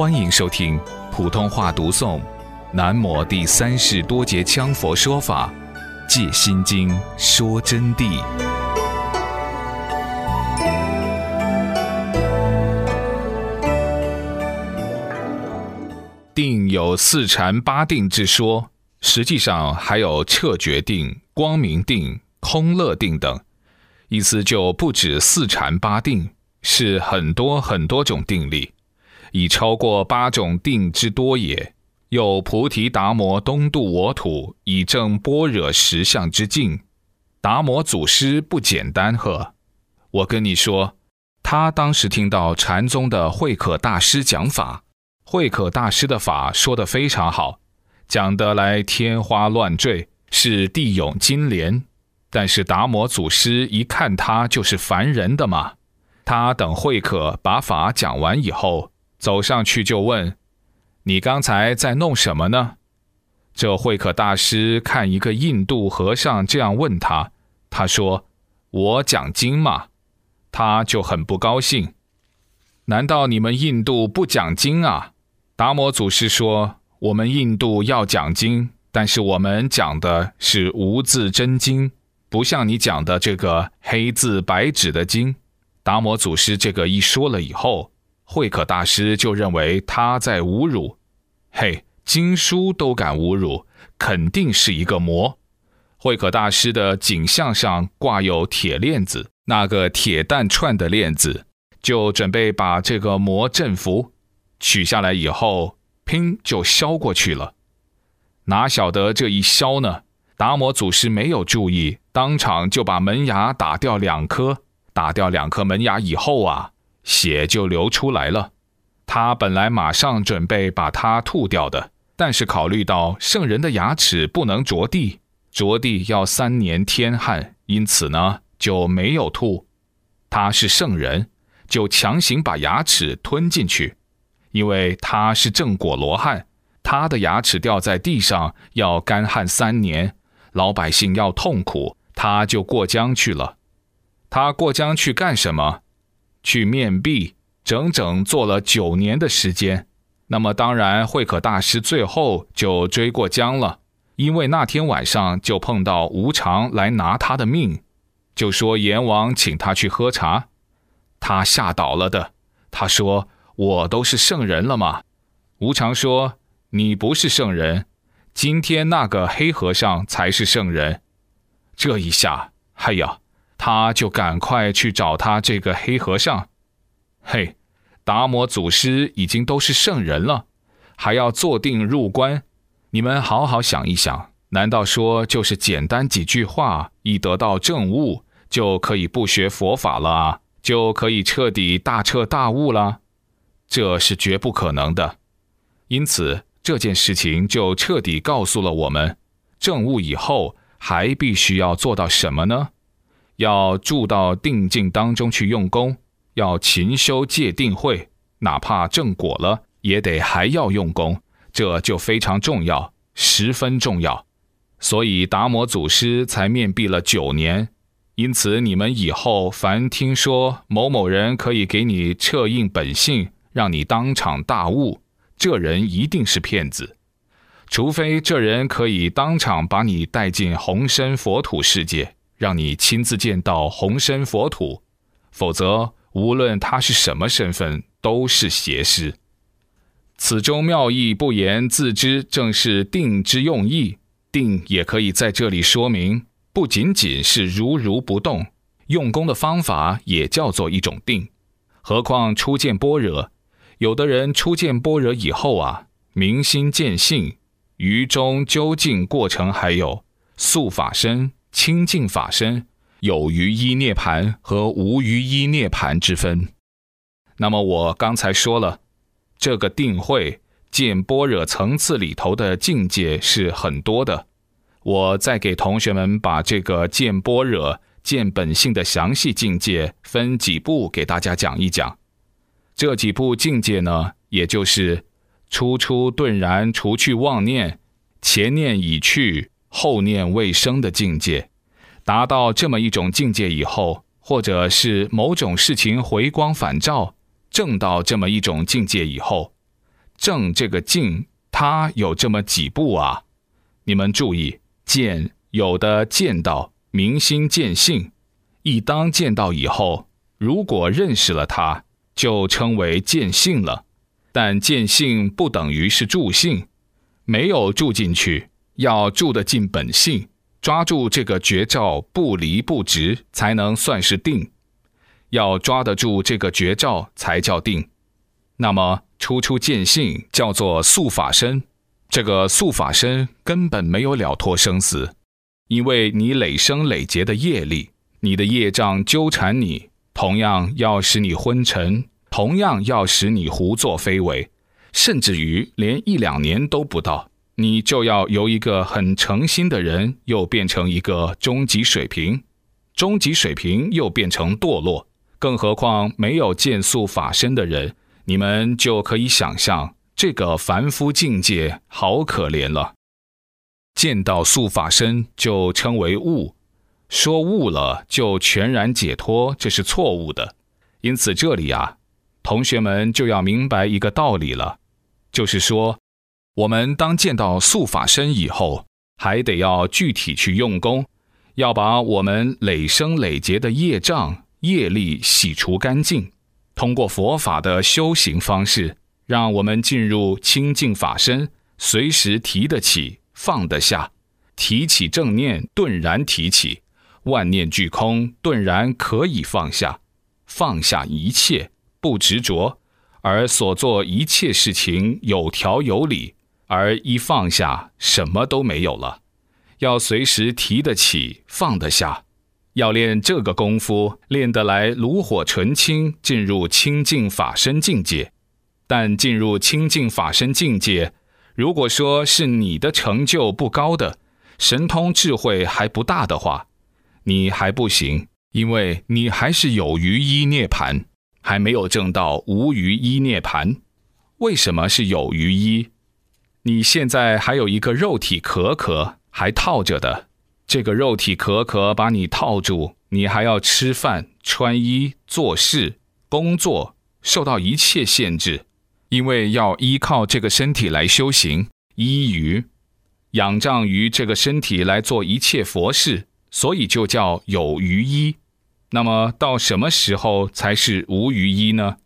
欢迎收听普通话读诵《南摩第三世多杰羌佛说法·借心经》说真谛。定有四禅八定之说，实际上还有彻觉定、光明定、空乐定等，意思就不止四禅八定，是很多很多种定力。已超过八种定之多也。有菩提达摩东渡我土，以证般若实相之境。达摩祖师不简单呵！我跟你说，他当时听到禅宗的慧可大师讲法，慧可大师的法说得非常好，讲得来天花乱坠，是地涌金莲。但是达摩祖师一看他就是凡人的嘛，他等慧可把法讲完以后。走上去就问：“你刚才在弄什么呢？”这慧可大师看一个印度和尚这样问他，他说：“我讲经嘛。”他就很不高兴。难道你们印度不讲经啊？达摩祖师说：“我们印度要讲经，但是我们讲的是无字真经，不像你讲的这个黑字白纸的经。”达摩祖师这个一说了以后。慧可大师就认为他在侮辱，嘿，经书都敢侮辱，肯定是一个魔。慧可大师的颈项上挂有铁链子，那个铁蛋串的链子，就准备把这个魔镇服。取下来以后，砰就削过去了。哪晓得这一削呢？达摩祖师没有注意，当场就把门牙打掉两颗。打掉两颗门牙以后啊。血就流出来了，他本来马上准备把它吐掉的，但是考虑到圣人的牙齿不能着地，着地要三年天旱，因此呢就没有吐。他是圣人，就强行把牙齿吞进去，因为他是正果罗汉，他的牙齿掉在地上要干旱三年，老百姓要痛苦，他就过江去了。他过江去干什么？去面壁，整整做了九年的时间。那么当然，慧可大师最后就追过江了，因为那天晚上就碰到无常来拿他的命，就说阎王请他去喝茶，他吓倒了的。他说：“我都是圣人了吗？”无常说：“你不是圣人，今天那个黑和尚才是圣人。”这一下，哎呀！他就赶快去找他这个黑和尚。嘿，达摩祖师已经都是圣人了，还要坐定入关。你们好好想一想，难道说就是简单几句话，一得到正悟，就可以不学佛法了？就可以彻底大彻大悟了？这是绝不可能的。因此，这件事情就彻底告诉了我们：正悟以后，还必须要做到什么呢？要住到定境当中去用功，要勤修戒定慧，哪怕正果了，也得还要用功，这就非常重要，十分重要。所以达摩祖师才面壁了九年。因此，你们以后凡听说某某人可以给你彻应本性，让你当场大悟，这人一定是骗子，除非这人可以当场把你带进红身佛土世界。让你亲自见到红身佛土，否则无论他是什么身份，都是邪师。此中妙义不言自知，正是定之用意。定也可以在这里说明，不仅仅是如如不动，用功的方法也叫做一种定。何况初见般若，有的人初见般若以后啊，明心见性，于中究竟过程还有速法身。清净法身有余一涅盘和无余一涅盘之分。那么我刚才说了，这个定慧见般若层次里头的境界是很多的。我再给同学们把这个见般若、见本性的详细境界分几步给大家讲一讲。这几步境界呢，也就是初初顿然除去妄念，前念已去。后念未生的境界，达到这么一种境界以后，或者是某种事情回光返照，正到这么一种境界以后，正这个境，它有这么几步啊？你们注意，见有的见到明心见性，一当见到以后，如果认识了它，就称为见性了。但见性不等于是住性，没有住进去，要住得进本性，抓住这个绝照不离不直，才能算是定。要抓得住这个绝照，才叫定。那么初初见性叫做素法身，这个素法身根本没有了脱生死，因为你累生累劫的业力，你的业障纠缠你，同样要使你昏沉。同样要使你胡作非为，甚至于连一两年都不到，你就要由一个很诚心的人，又变成一个终极水平，终极水平又变成堕落。更何况没有见素法身的人，你们就可以想象这个凡夫境界好可怜了。见到素法身就称为悟，说悟了就全然解脱，这是错误的。因此这里啊。同学们就要明白一个道理了，就是说，我们当见到素法身以后，还得要具体去用功，要把我们累生累劫的业障业力洗除干净，通过佛法的修行方式，让我们进入清净法身，随时提得起，放得下，提起正念，顿然提起，万念俱空，顿然可以放下，放下一切。不执着，而所做一切事情有条有理，而一放下，什么都没有了。要随时提得起，放得下。要练这个功夫，练得来炉火纯青，进入清净法身境界。但进入清净法身境界，如果说是你的成就不高的，神通智慧还不大的话，你还不行，因为你还是有余一涅盘。还没有证到无余一涅盘，为什么是有余一？你现在还有一个肉体壳壳还套着的，这个肉体壳壳把你套住，你还要吃饭、穿衣、做事、工作，受到一切限制，因为要依靠这个身体来修行，依于仰仗于这个身体来做一切佛事，所以就叫有余一。那么到什么时候才是无余一呢？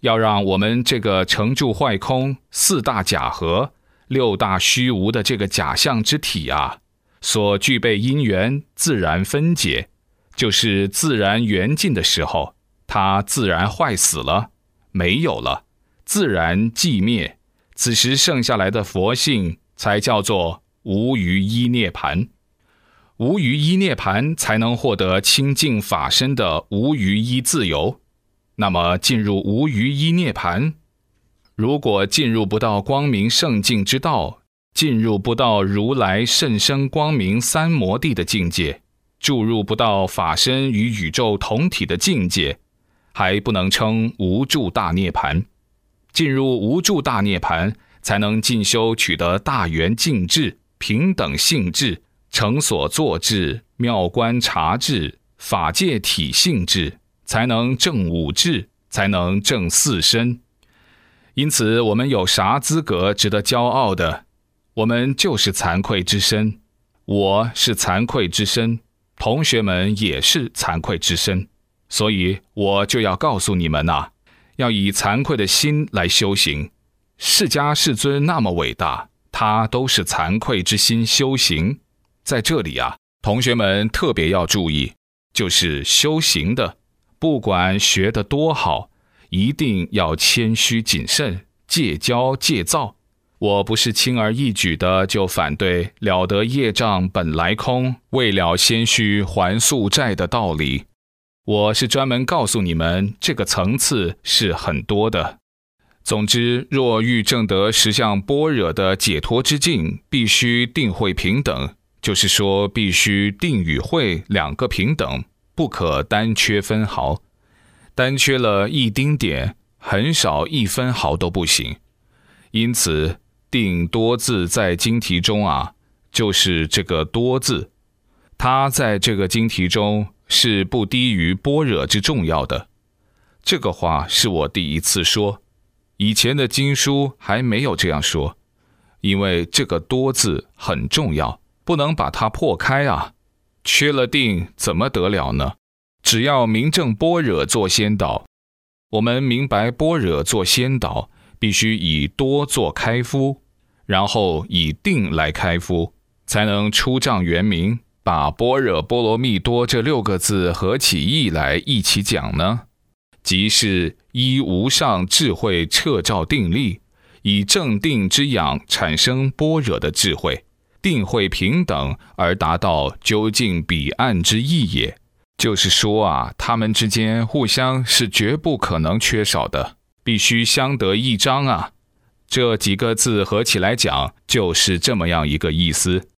要让我们这个成住坏空四大假合、六大虚无的这个假象之体啊，所具备因缘自然分解，就是自然缘尽的时候，它自然坏死了，没有了，自然寂灭。此时剩下来的佛性，才叫做无余一涅盘。无余一涅盘才能获得清净法身的无余一自由。那么进入无余一涅盘，如果进入不到光明圣境之道，进入不到如来甚深光明三摩地的境界，注入不到法身与宇宙同体的境界，还不能称无住大涅盘。进入无住大涅盘，才能进修取得大圆净智、平等性智。成所作智、妙观察智、法界体性智，才能正五智，才能正四身。因此，我们有啥资格值得骄傲的？我们就是惭愧之身。我是惭愧之身，同学们也是惭愧之身。所以，我就要告诉你们呐，要以惭愧的心来修行。释迦世尊那么伟大，他都是惭愧之心修行。在这里啊，同学们特别要注意，就是修行的，不管学得多好，一定要谦虚谨慎，戒骄戒躁。我不是轻而易举的就反对了得业障本来空，为了先虚还宿债的道理。我是专门告诉你们，这个层次是很多的。总之，若欲证得实相般若的解脱之境，必须定慧平等。就是说，必须定与会两个平等，不可单缺分毫。单缺了一丁点，很少一分毫都不行。因此，定多字在经题中啊，就是这个多字，它在这个经题中是不低于般若之重要的。这个话是我第一次说，以前的经书还没有这样说，因为这个“多”字很重要，不能把它破开啊。缺了定怎么得了呢？只要明正般若做先导，我们明白般若做先导，必须以多做开敷，然后以定来开敷，才能出障圆明，把般若波罗蜜多这六个字合起意来一起讲呢。即是依无上智慧彻照定力，以正定之养产生般若的智慧，定慧平等而达到究竟彼岸之意也。就是说啊，他们之间互相是绝不可能缺少的，必须相得益彰啊。这几个字合起来讲，就是这么样一个意思。